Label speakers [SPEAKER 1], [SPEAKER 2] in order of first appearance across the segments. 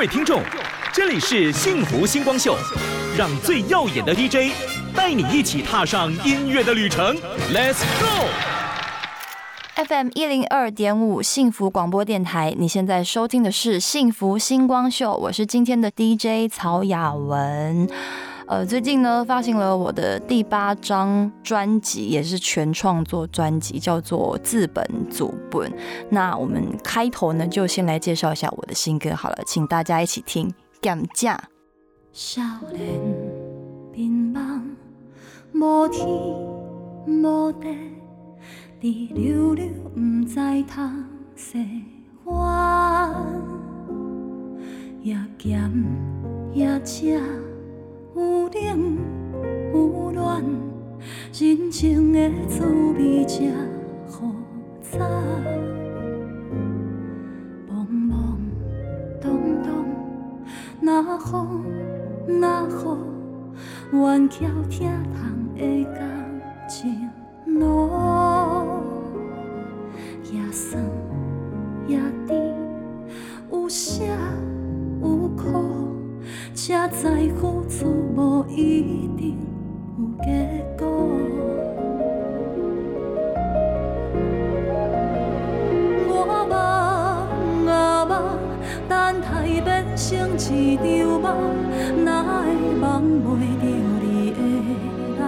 [SPEAKER 1] 位听众，这里是幸福星光秀，让最耀眼的 DJ 带你一起踏上音乐的旅程，Let's
[SPEAKER 2] go！FM 一零二点五幸福广播电台，你现在收听的是幸福星光秀，我是今天的 DJ 曹雅文。呃，最近呢发行了我的第八张专辑，也是全创作专辑，叫做《自本祖本》。那我们开头呢，就先来介绍一下我的新歌好了，请大家一起听《感价》。
[SPEAKER 3] 少年迷茫，无天无地，伫溜溜毋知通生还，也咸也食。有冷有暖，人情的滋味真复杂。懵懵懂懂，那风那雨，愿翘疼痛的感情路，也酸也甜，有涩有苦。才知付出无一定有结果。我梦啊梦，等待变成一场梦，哪会梦袂着你的人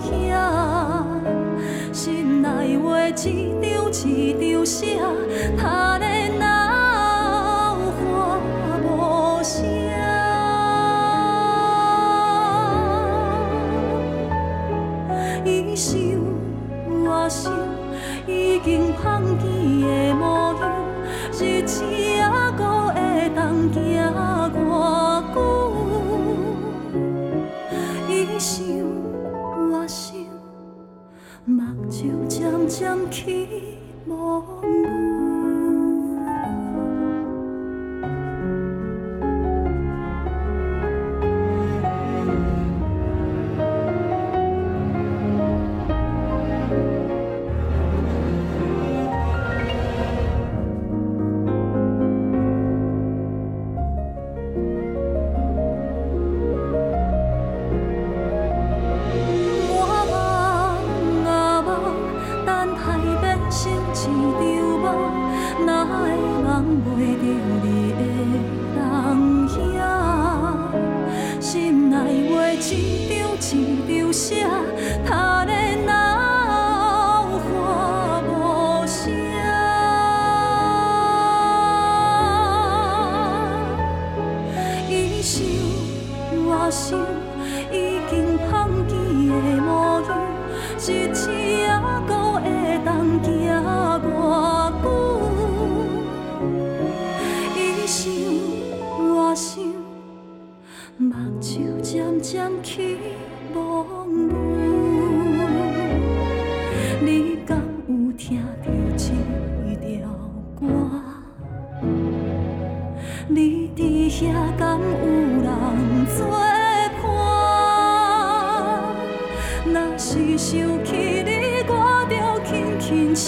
[SPEAKER 3] 影？心内话一张一张写，目睭渐渐起模糊。你敢有听到一条歌？你伫遐敢有人作伴？若是想起你，我着轻轻唱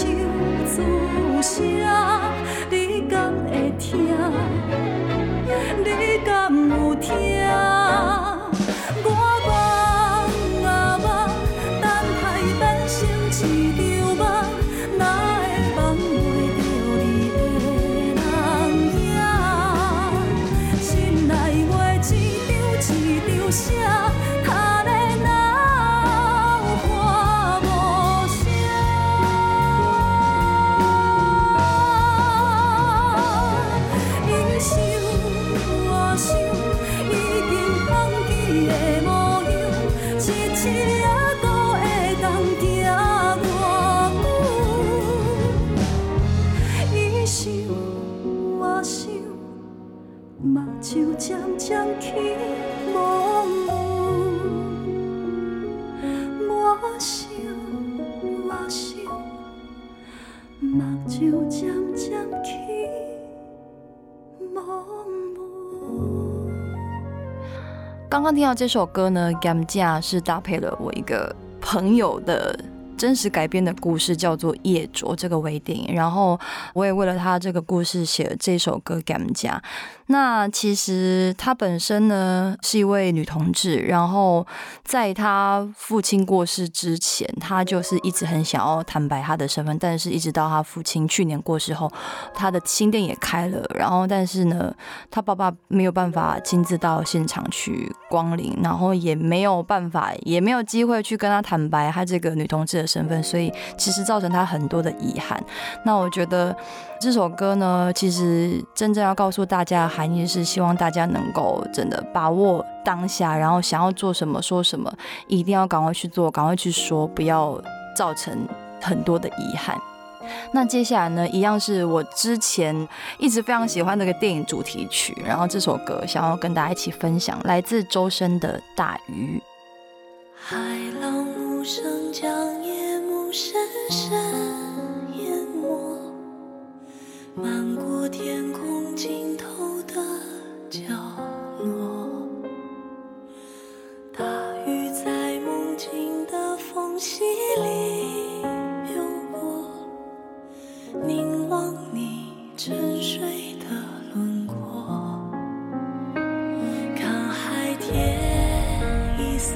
[SPEAKER 2] 刚刚听到这首歌呢，《，GAMJA》是搭配了我一个朋友的。真实改编的故事，叫做《夜卓》这个微电影。然后我也为了他这个故事写了这首歌《感家》。那其实她本身呢是一位女同志，然后在她父亲过世之前，她就是一直很想要坦白她的身份，但是一直到她父亲去年过世后，她的新店也开了，然后但是呢，她爸爸没有办法亲自到现场去光临，然后也没有办法，也没有机会去跟她坦白她这个女同志的身份，所以其实造成他很多的遗憾。那我觉得这首歌呢，其实真正要告诉大家的含义是，希望大家能够真的把握当下，然后想要做什么说什么，一定要赶快去做，赶快去说，不要造成很多的遗憾。那接下来呢，一样是我之前一直非常喜欢的一个电影主题曲，然后这首歌想要跟大家一起分享，来自周深的《大鱼》。
[SPEAKER 3] 海浪无声将夜幕深深淹没，漫过天空尽头的角落。大鱼在梦境的缝隙里游过，凝望你沉睡的轮廓。看海天一色，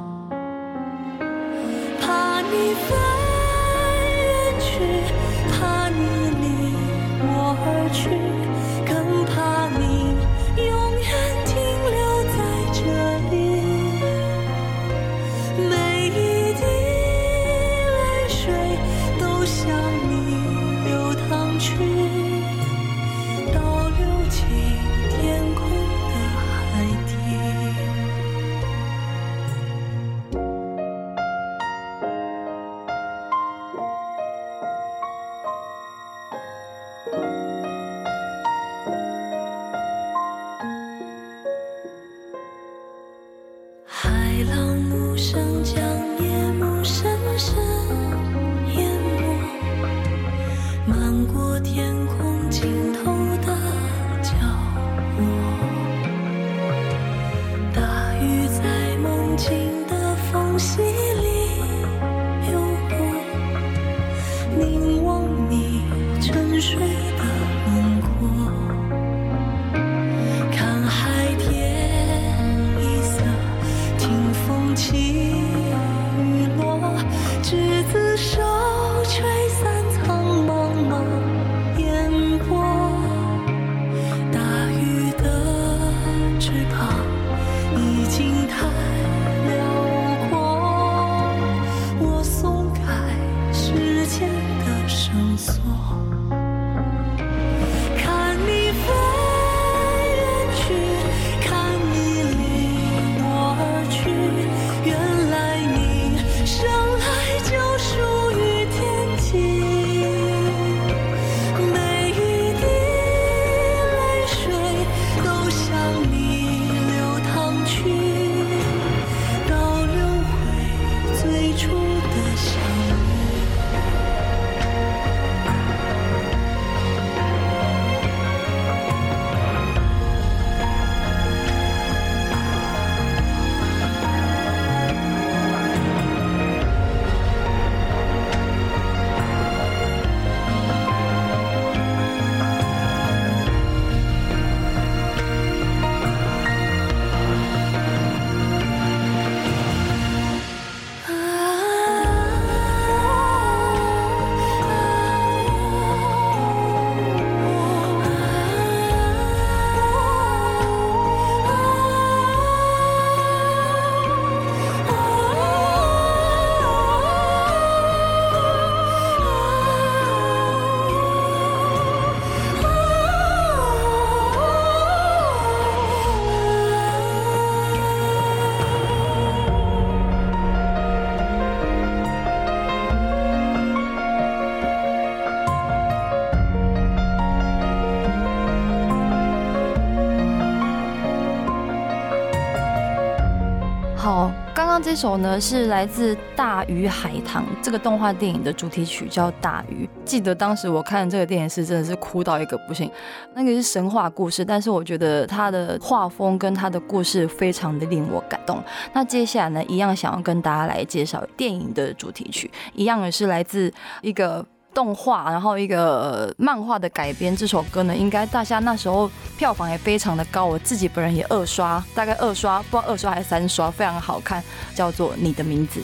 [SPEAKER 3] 好，刚刚这
[SPEAKER 2] 首呢是来自《大鱼海棠》这个动画电影的主题曲，叫《大鱼》。记得当时我看这个电影是真的是哭到一个不行。那个是神话故事，但是我觉得它的画风跟它的故事非常的令我感动。那接下来呢，一样想要跟大家来介绍电影的主题曲，一样也是来自一个。动画，然后一个漫画的改编，这首歌呢，应该大家那时候票房也非常的高，我自己本人也二刷，大概二刷，不知道二刷还是三刷，非常好看，叫做《你的名字》。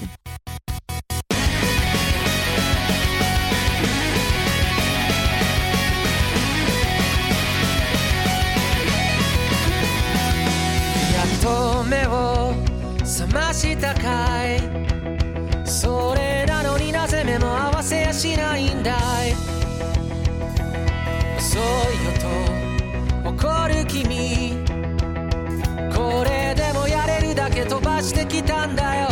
[SPEAKER 4] しないんだい。遅いよと怒る君。これでもやれるだけ飛ばしてきたんだよ。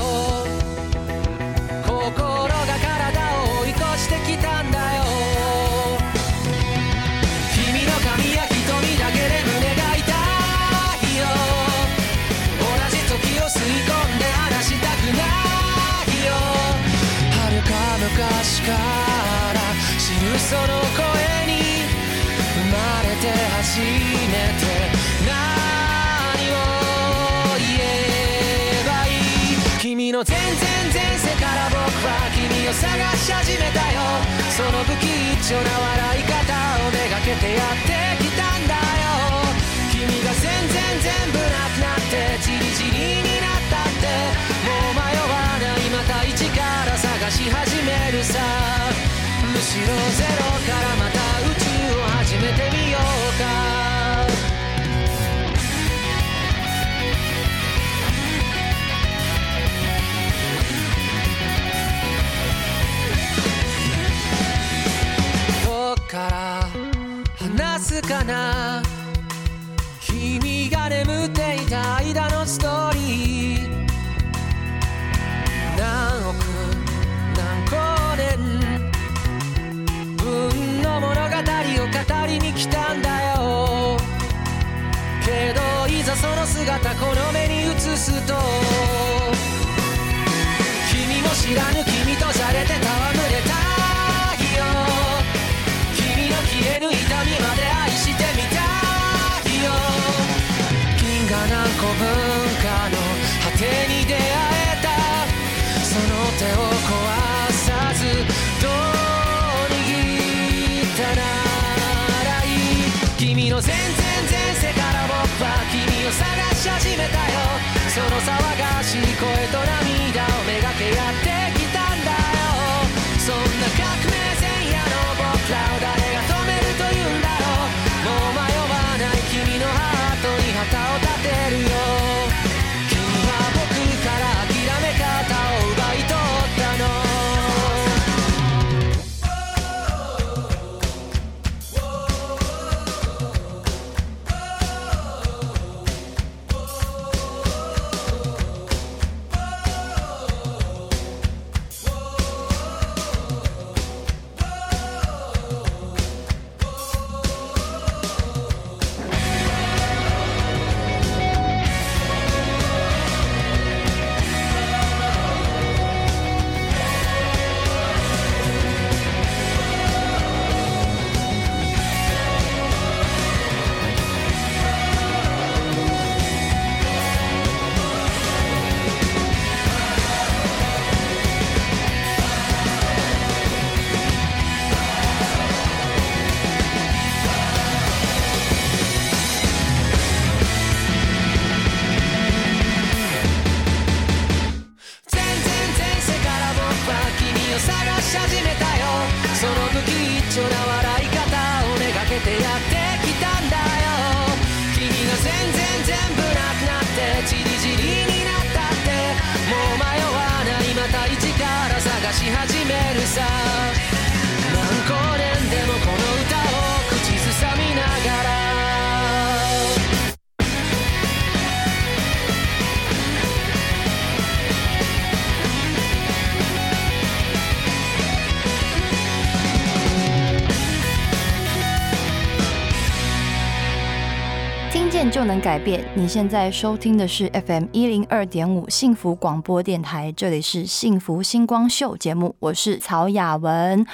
[SPEAKER 4] の全然前世から僕は君を探し始めたよ。その不吉祥な笑い方をめがけてやってきたんだよ。君が全然全部なくなってチリチリになったって。もう迷わないまた一から探し始めるさ。むしろゼロからから話すかな？君が眠っていた間のストーリー。何億何光年分の物語を語りに来たんだよ。けどいざその姿この目に映すと君も知らぬ君 の騒が
[SPEAKER 2] 就能改变。你现在收听的是 FM 一零二点五幸福广播电台，这里是幸福星光秀节目，我是曹雅文。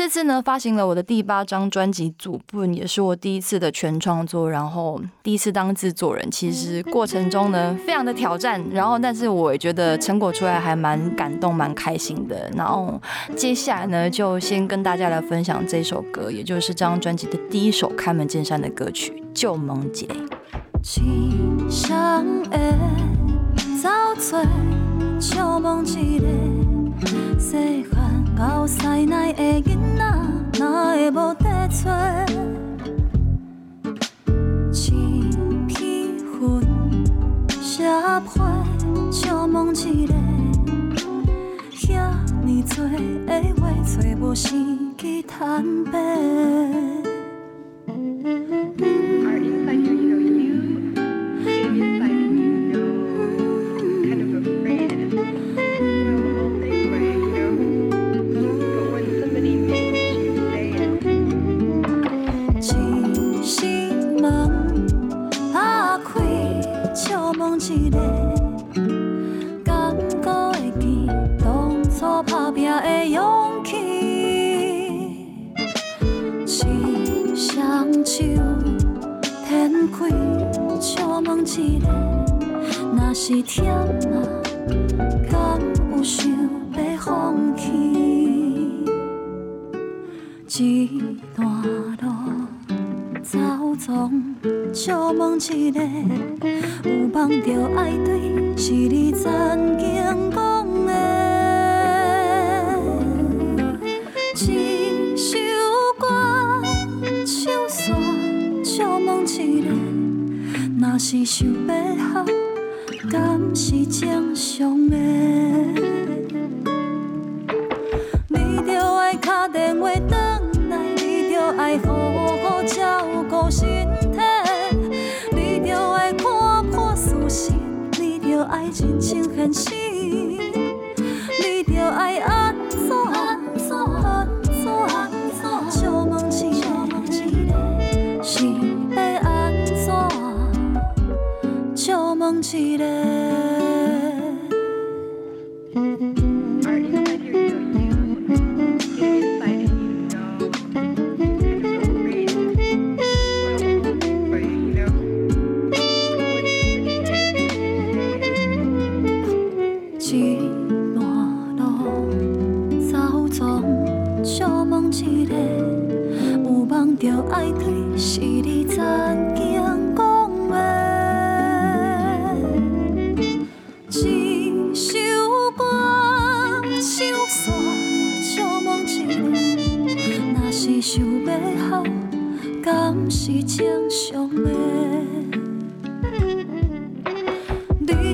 [SPEAKER 2] 这次呢，发行了我的第八张专辑《祖部》，也是我第一次的全创作，然后第一次当制作人。其实过程中呢，非常的挑战，然后但是我也觉得成果出来还蛮感动、蛮开心的。然后接下来呢，就先跟大家来分享这首歌，也就是这张专辑的第一首开门见山的歌曲《旧梦姐》。
[SPEAKER 3] 天上的走做，笑梦一个。细汉到西奈的囡仔，哪会无地找？青天云写花，笑梦一个。遐尼多的话，找无生机坦白。
[SPEAKER 5] are inside you, you know, you
[SPEAKER 3] 一个，敢搁会记当初打拼的勇气。一双手摊开，笑梦一个，若是忝啊，敢有想要放弃？一段路走总，笑梦一个，有梦就爱对，是你曾经讲的。一首歌，唱煞，笑梦一个，若是想要好，敢是正常的。爱认清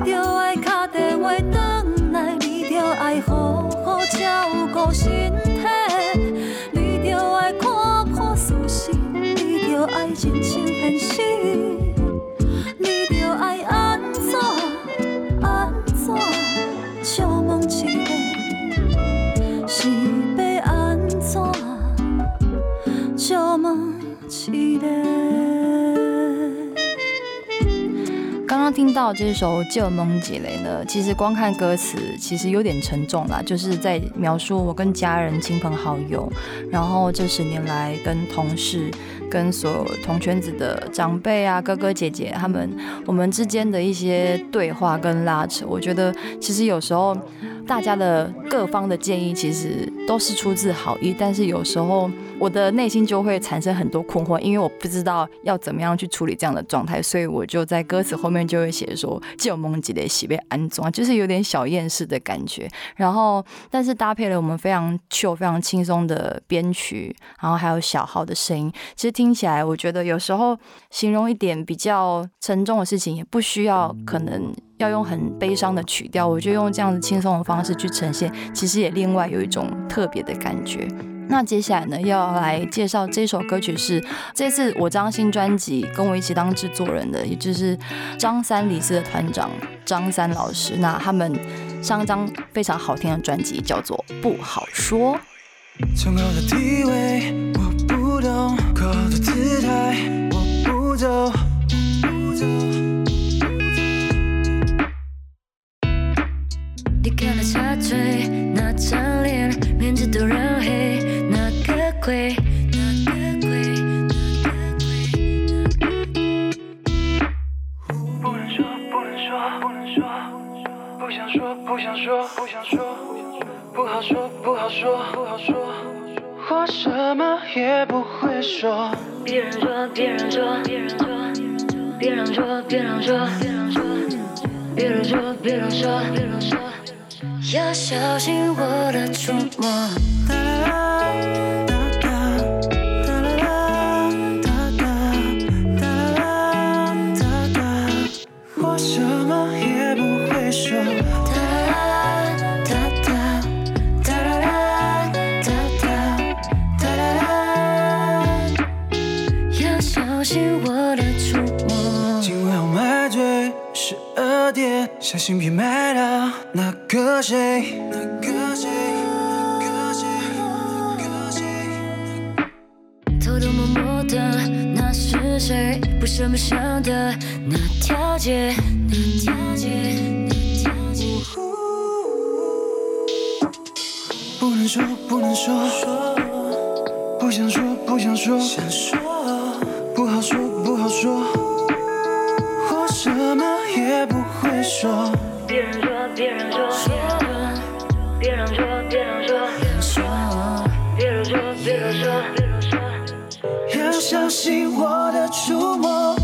[SPEAKER 3] 着
[SPEAKER 2] 听到这首《旧梦姐雷》呢，其实光看歌词，其实有点沉重啦，就是在描述我跟家人、亲朋好友，然后这十年来跟同事、跟所有同圈子的长辈啊、哥哥姐姐他们，我们之间的一些对话跟拉扯。我觉得其实有时候大家的各方的建议其实都是出自好意，但是有时候我的内心就会产生很多困惑，因为我不知道要怎么样去处理这样的状态，所以我就在歌词后面就会写说“旧梦几的喜被安装”，就是有点小厌世的感觉。然后，但是搭配了我们非常 chill、非常轻松的编曲，然后还有小号的声音，其实听起来我觉得有时候形容一点比较沉重的事情，也不需要可能。要用很悲伤的曲调，我就用这样子轻松的方式去呈现，其实也另外有一种特特别的感觉。那接下来呢，要来介绍这首歌曲是这次我张新专辑跟我一起当制作人的，也就是张三李四的团长张三老师。那他们上一张非常好听的专辑叫做《不好说》。
[SPEAKER 6] 崇高的地位我不懂，高的姿态我不走，
[SPEAKER 7] 你要小心我的触摸。
[SPEAKER 6] 不能说，不能说，不想说，不想说，想说，不好说，不好说，我什么也不会说。
[SPEAKER 7] 别人说，别人说，别人说，别人说，别人说，别人说，别人说，别人说。
[SPEAKER 6] 要小心我的触摸。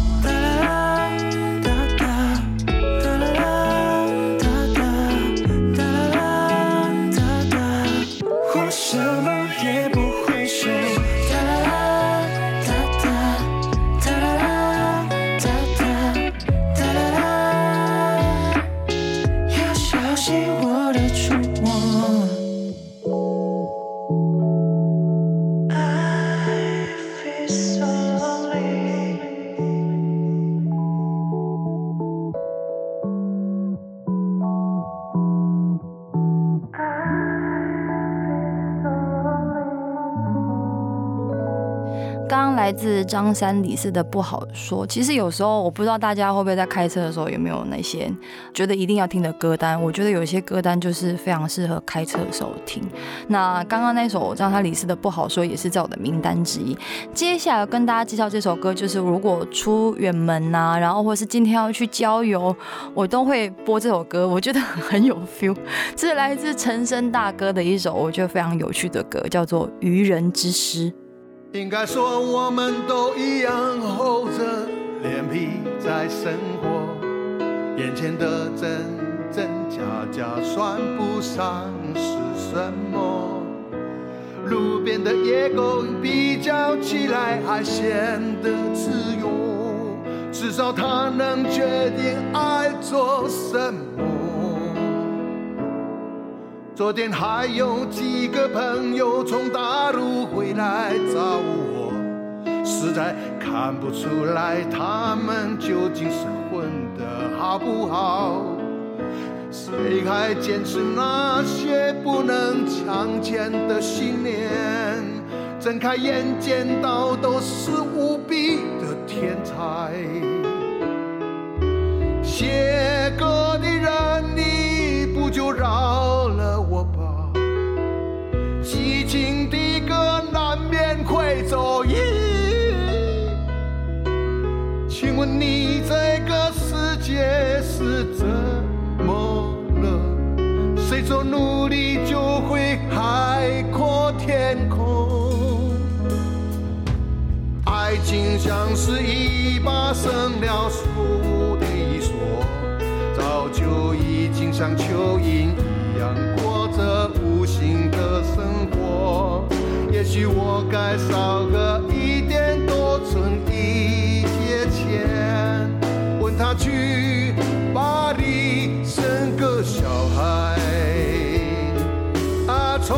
[SPEAKER 2] 来自张三李四的不好说，其实有时候我不知道大家会不会在开车的时候有没有那些觉得一定要听的歌单。我觉得有些歌单就是非常适合开车的时候听。那刚刚那首张三李四的不好说也是在我的名单之一。接下来跟大家介绍这首歌，就是如果出远门呐、然后或是今天要去郊游，我都会播这首歌，我觉得很有 feel。这是来自陈升大哥的一首我觉得非常有趣的歌，叫做《愚人之诗》。
[SPEAKER 8] 应该说我们都一样厚着脸皮在生活，眼前的真真假假算不上是什么。路边的野狗比较起来还显得自由，至少它能决定爱做什么。昨天还有几个朋友从大陆回来找我，实在看不出来他们究竟是混得好不好。谁还坚持那些不能强奸的信念？睁开眼见到都是无比的天才。写歌的人，你不就饶你这个世界是怎么了？谁说努力就会海阔天空？爱情像是一把生了锈的锁，早就已经像蚯蚓一样过着无心的生活。也许我该少个一点多存一，他去巴黎生个小孩。啊，聪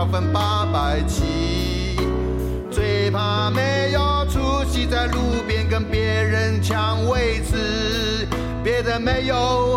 [SPEAKER 8] 好分八百七。最怕没有出息，在路边跟别人抢位置，别的没有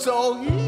[SPEAKER 2] so.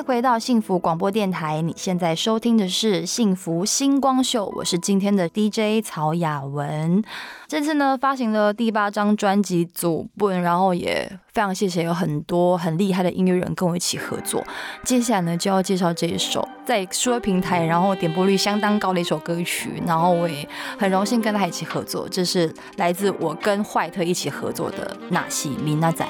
[SPEAKER 2] 迎回到幸福广播电台，你现在收听的是幸福星光秀，我是今天的 DJ 曹雅文。这次呢发行了第八张专辑《祖本》，然后也非常谢谢有很多很厉害的音乐人跟我一起合作。接下来呢就要介绍这一首在说平台然后点播率相当高的一首歌曲，然后我也很荣幸跟他一起合作，这是来自我跟坏特一起合作的《纳西米娜仔》。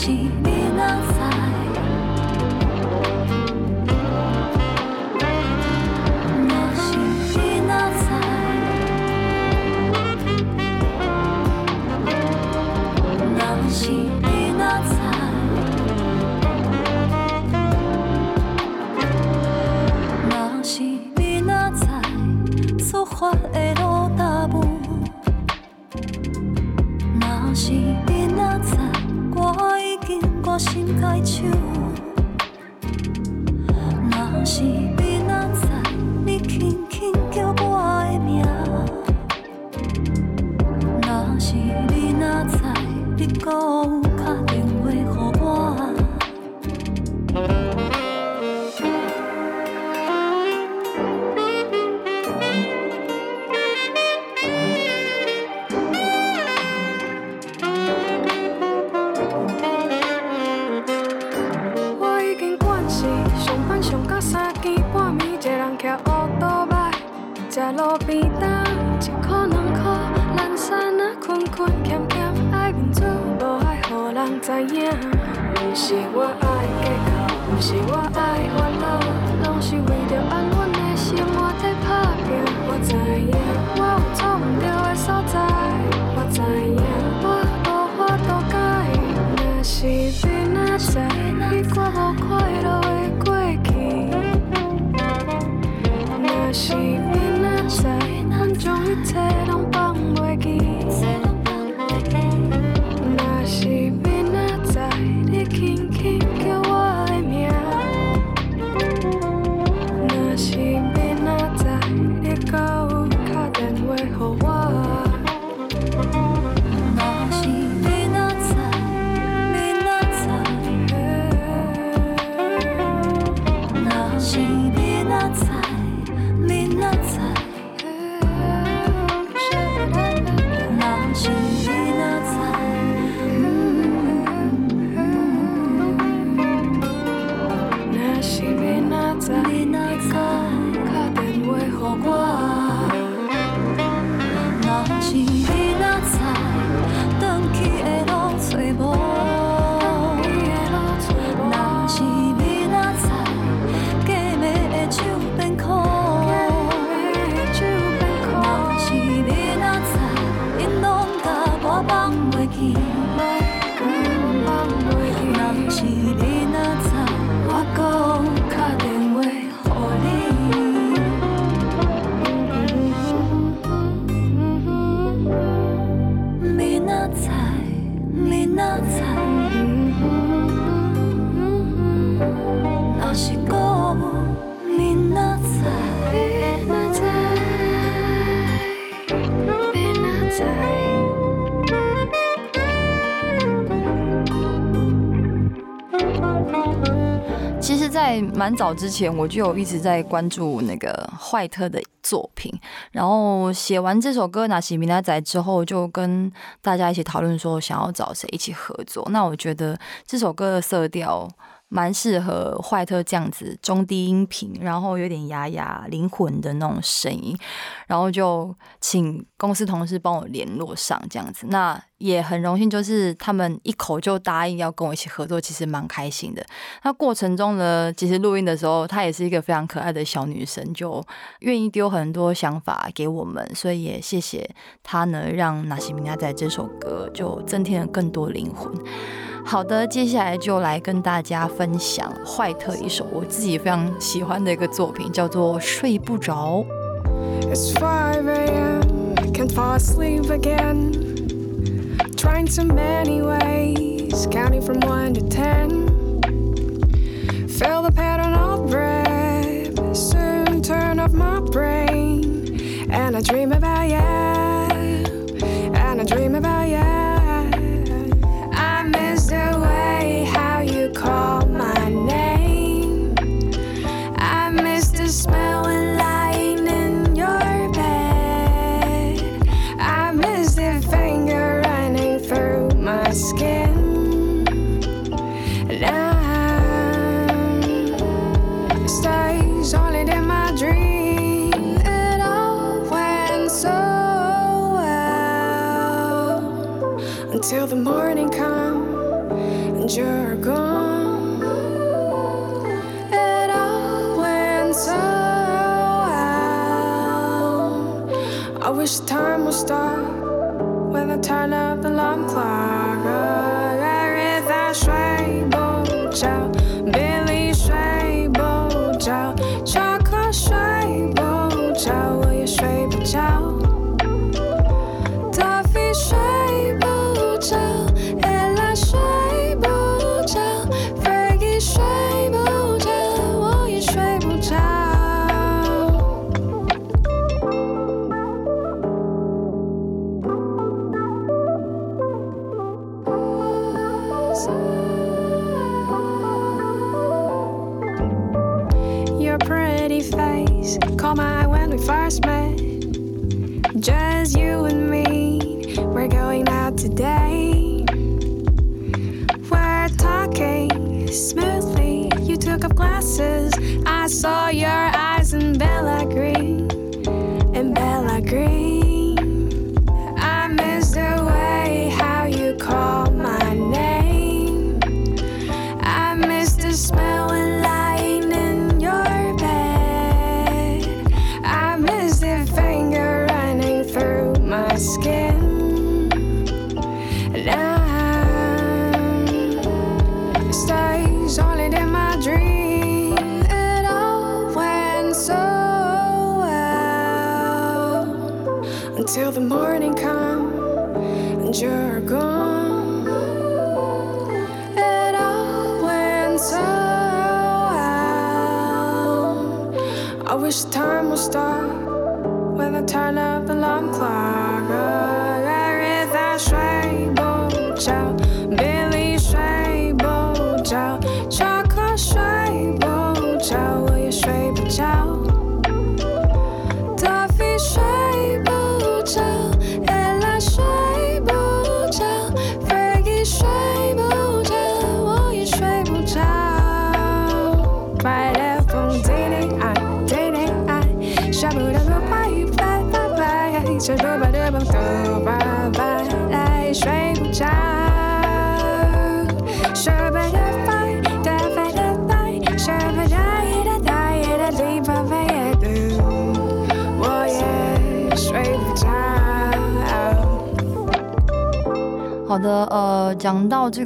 [SPEAKER 3] 那是哪在？那是哪在？那是哪在？那是哪在？所。心解手。若是你若知，你轻轻叫我的名。若是你若知，你
[SPEAKER 9] 讲不是我爱计较不是我爱烦恼在
[SPEAKER 2] 蛮早之前，我就有一直在关注那个坏特的作品，然后写完这首歌《拿起米拉仔》之后，就跟大家一起讨论说想要找谁一起合作。那我觉得这首歌的色调蛮适合坏特这样子中低音频，然后有点哑哑灵魂的那种声音，然后就请公司同事帮我联络上这样子。那也很荣幸，就是他们一口就答应要跟我一起合作，其实蛮开心的。那过程中呢，其实录音的时候，她也是一个非常可爱的小女生，就愿意丢很多想法给我们，所以也谢谢她呢，让《纳西米亚仔》这首歌就增添了更多灵魂。好的，接下来就来跟大家分享坏特一首我自己非常喜欢的一个作品，叫做《睡不着》。
[SPEAKER 10] It's 5 a.m. can fall asleep again. Trying so many ways, counting from 1 to 10. Feel the pattern of breath, soon turn off my brain. And I dream about you, and I dream about you.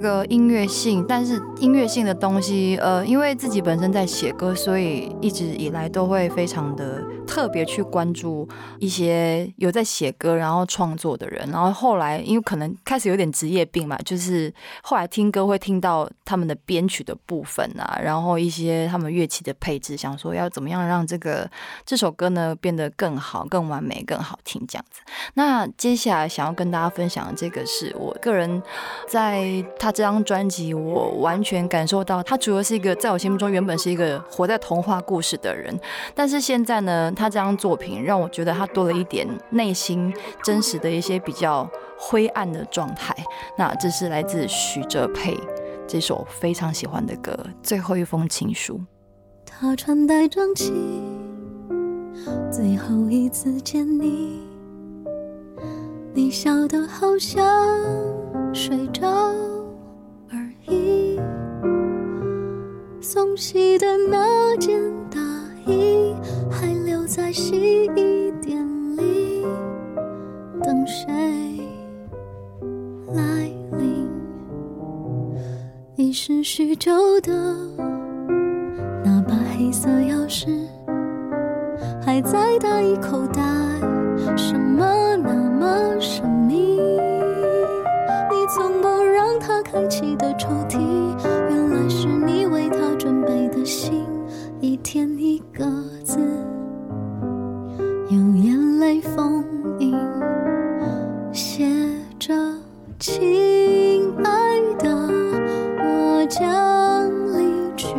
[SPEAKER 2] 个音乐性，但是音乐性的东西，呃，因为自己本身在写歌，所以一直以来都会非常的特别去关注一些有在写歌然后创作的人，然后后来因为可能开始有点职业病嘛，就是后来听歌会听到他们的编曲的部分啊，然后一些他们乐器的配置，想说要怎么样让这个这首歌呢变得更好、更完美、更好听这样子。那接下来想要跟大家分享的这个是我个人在他这张专辑，我完全感受到他除了是一个在我心目中原本是一个活在童话故事的人，但是现在呢，他这张作品让我觉得他多了一点内心真实的一些比较灰暗的状态。那这是来自许哲佩这首非常喜欢的歌《最后一封情书》。
[SPEAKER 11] 他穿戴整齐，最后一次见你，你笑得好像睡着而已。送洗的那件大衣还留在洗衣里，等谁来临？遗失许久的。那把黑色钥匙还在大衣口袋，什么那么神秘？你从不让它开启的抽屉，原来是你为它准备的信，一天一个泪封印，写着亲爱的，我将离去。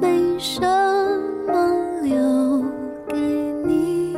[SPEAKER 11] 没什么
[SPEAKER 12] 留给你，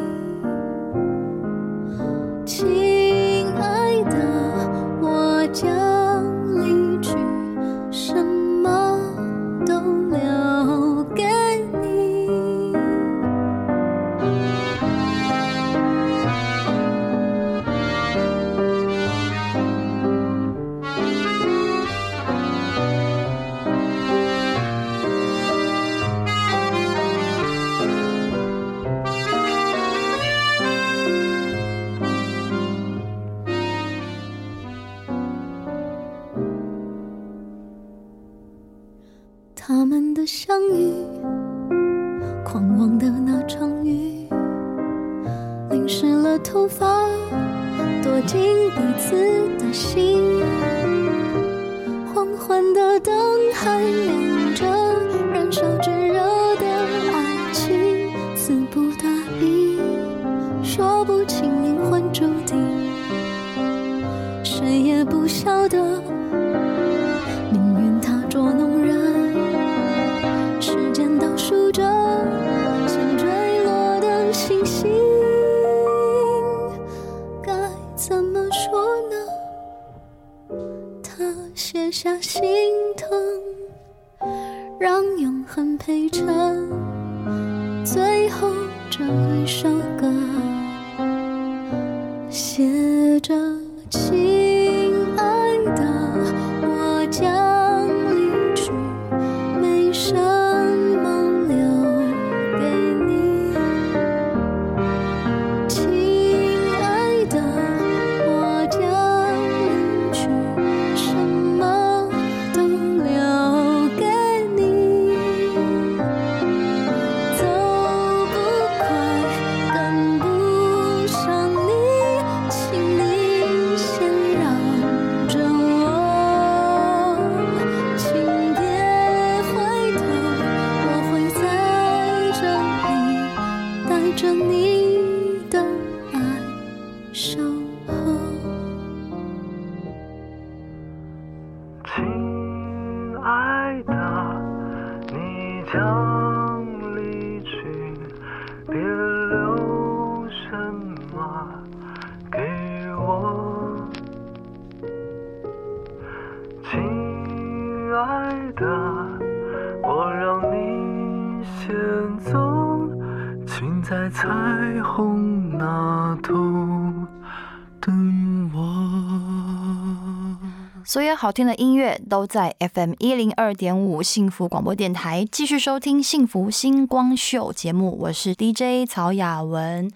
[SPEAKER 2] 好听的音乐都在 FM 一零二点五幸福广播电台，继续收听《幸福星光秀》节目，我是 DJ 曹雅文。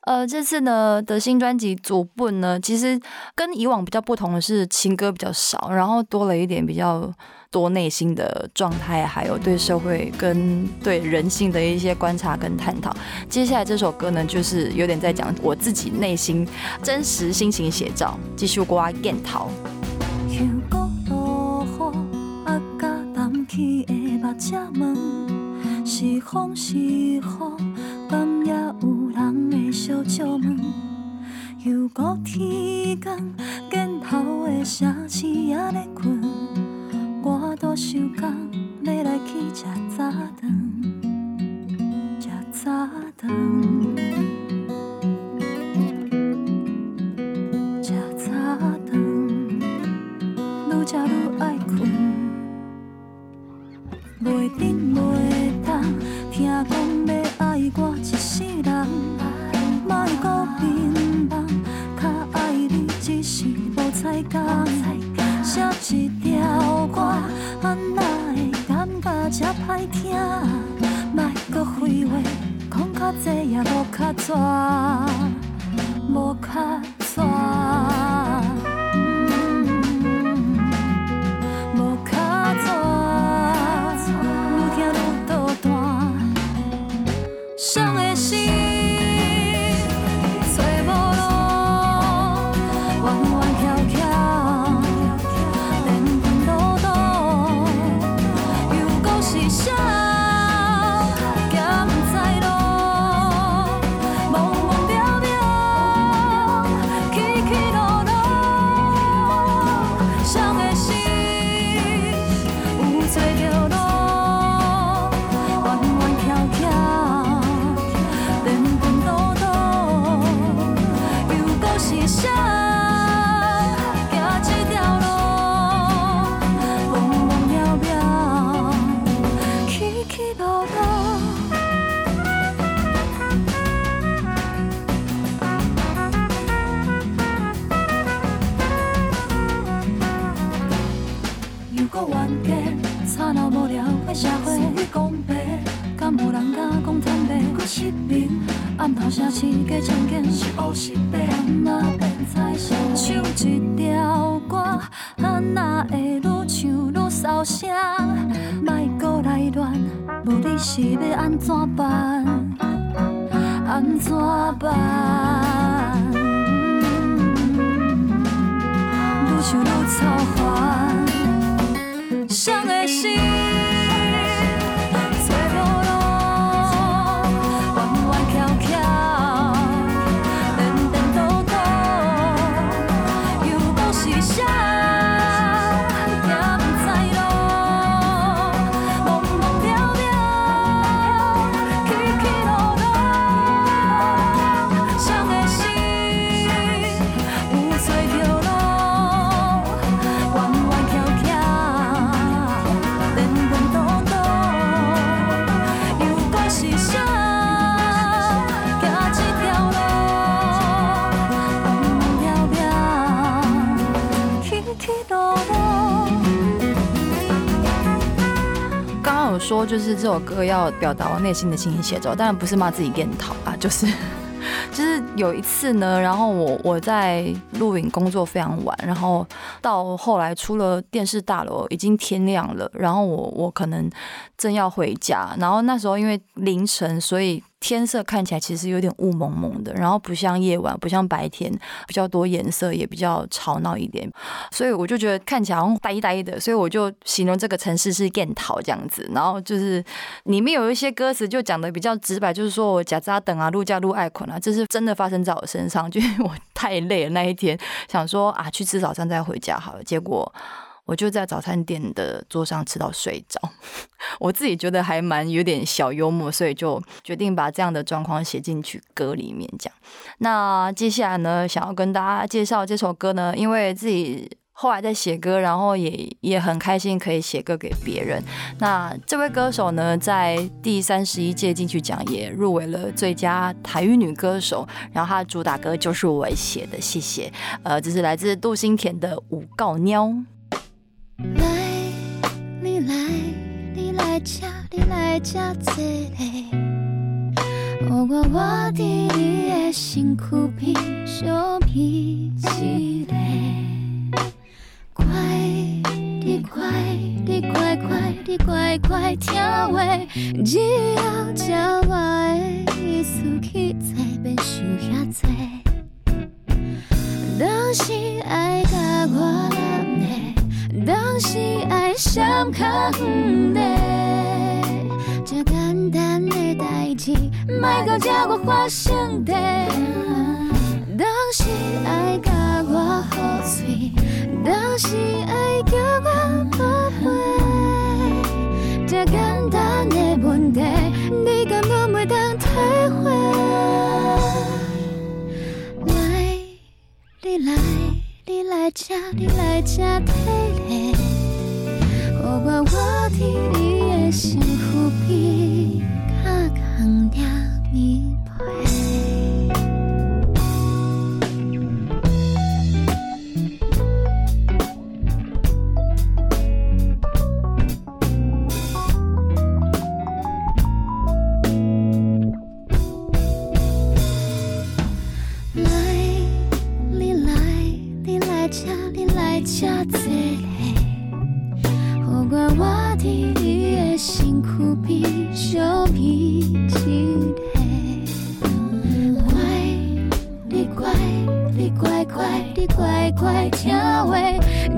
[SPEAKER 2] 呃，这次呢的新专辑《左笨》呢，其实跟以往比较不同的是情歌比较少，然后多了一点比较多内心的状态，还有对社会跟对人性的一些观察跟探讨。接下来这首歌呢，就是有点在讲我自己内心真实心情写照，继续刮剑桃。
[SPEAKER 3] 香港落雨，啊，甲淡起的目只问，是风是雨，敢也有人会小借问？又搁天光，镜头的城市也咧困，我多想讲要来去吃早餐，吃早餐。无有
[SPEAKER 2] 说，就是这首歌要表达我内心的心情写照，当然不是骂自己变讨啊，就是 就是有一次呢，然后我我在录影工作非常晚，然后到后来出了电视大楼已经天亮了，然后我我可能正要回家，然后那时候因为凌晨，所以天色看起来其实有点雾蒙蒙的，然后不像夜晚，不像白天，比较多颜色，也比较吵闹一点，所以我就觉得看起来好像呆呆的，所以我就形容这个城市是燕桃这样子。然后就是里面有一些歌词就讲的比较直白，就是说我假扎等啊，路架路爱捆啊，这是真的发生在我身上，就是我太累了那一天，想说啊去吃早餐再回家好了，结果。我就在早餐店的桌上吃到睡着，我自己觉得还蛮有点小幽默，所以就决定把这样的状况写进去歌里面讲。那接下来呢，想要跟大家介绍这首歌呢，因为自己后来在写歌，然后也也很开心可以写歌给别人。那这位歌手呢，在第三十一届金曲奖也入围了最佳台语女歌手，然后她的主打歌就是我写的，谢谢。呃，这是来自杜新田的《五告喵》。
[SPEAKER 11] 来，你来，你来吃，你来吃这个。予我我伫你的身躯边相片一个。乖，你乖，你乖乖，你乖乖听话，只要照我的意思去做，免想遐多。当时爱当时爱闪较远的，这简单的代志，莫到这我发生的。当时爱甲我好嘴，当时爱叫我宝贝，这简单的问题，你敢拢袂当体会？来，你来，你来这，你来这体力，予听你也心苦逼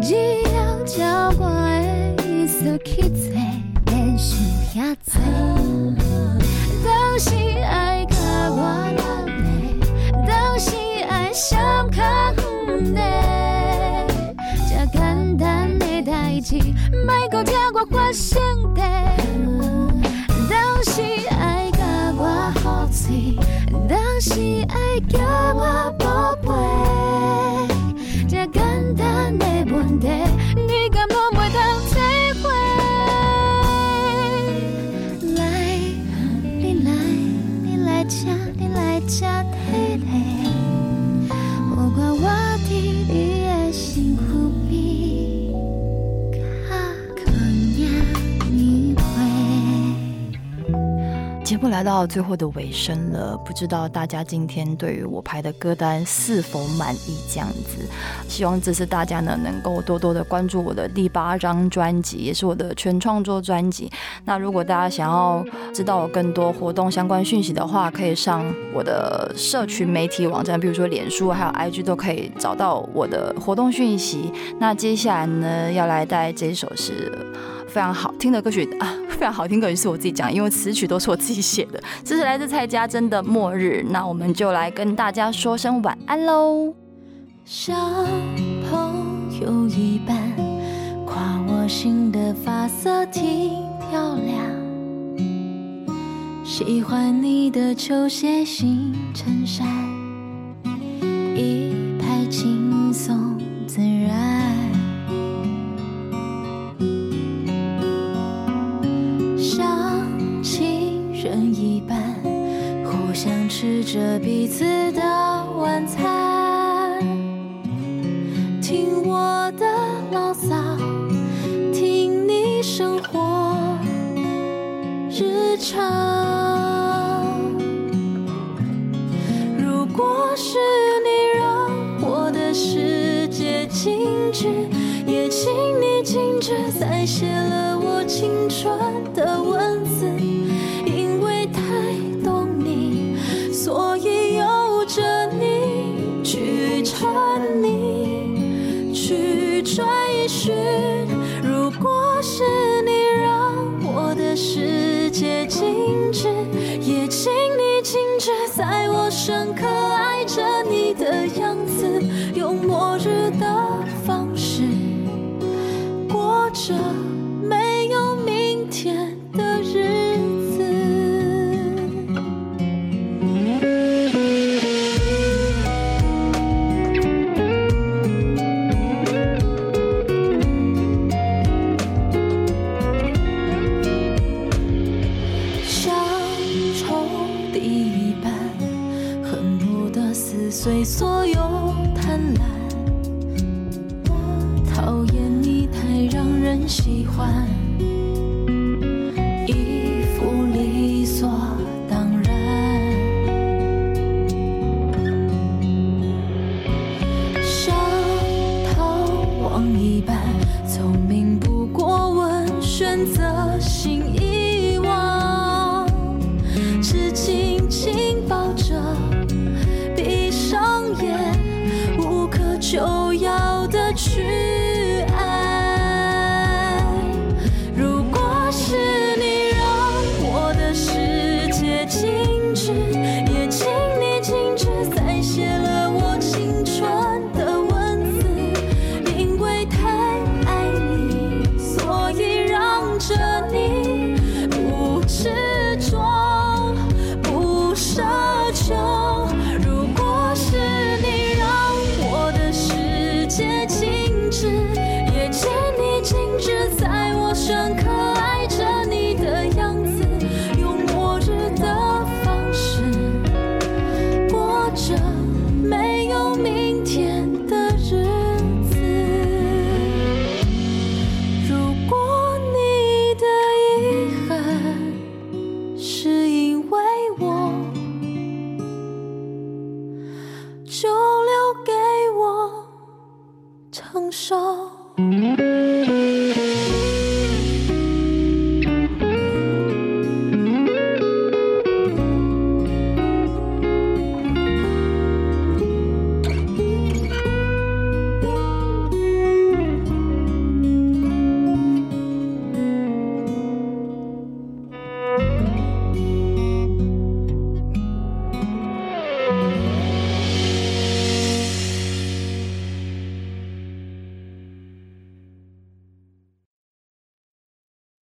[SPEAKER 11] 只要照我的意思去做，免想遐多。当时爱甲我揽的，当时爱想较远的，这简单的代志，莫搁听我发生的。当时爱甲我好嘴，当时爱叫来
[SPEAKER 2] 到最后的尾声了，不知道大家今天对于我排的歌单是否满意？这样子，希望这次大家呢能够多多的关注我的第八张专辑，也是我的全创作专辑。那如果大家想要知道我更多活动相关讯息的话，可以上我的社群媒体网站，比如说脸书还有 IG 都可以找到我的活动讯息。那接下来呢，要来带这首是。非常好听的歌曲啊，非常好听歌曲是我自己讲，因为词曲都是我自己写的。这是来自蔡家珍的《末日》，那我们就来跟大家说声晚安喽。
[SPEAKER 11] 小朋友一般，夸我新的发色挺漂亮。喜欢你的球鞋新衬衫，一派轻松自然。着彼此的晚餐。听我的牢骚，听你生活日常。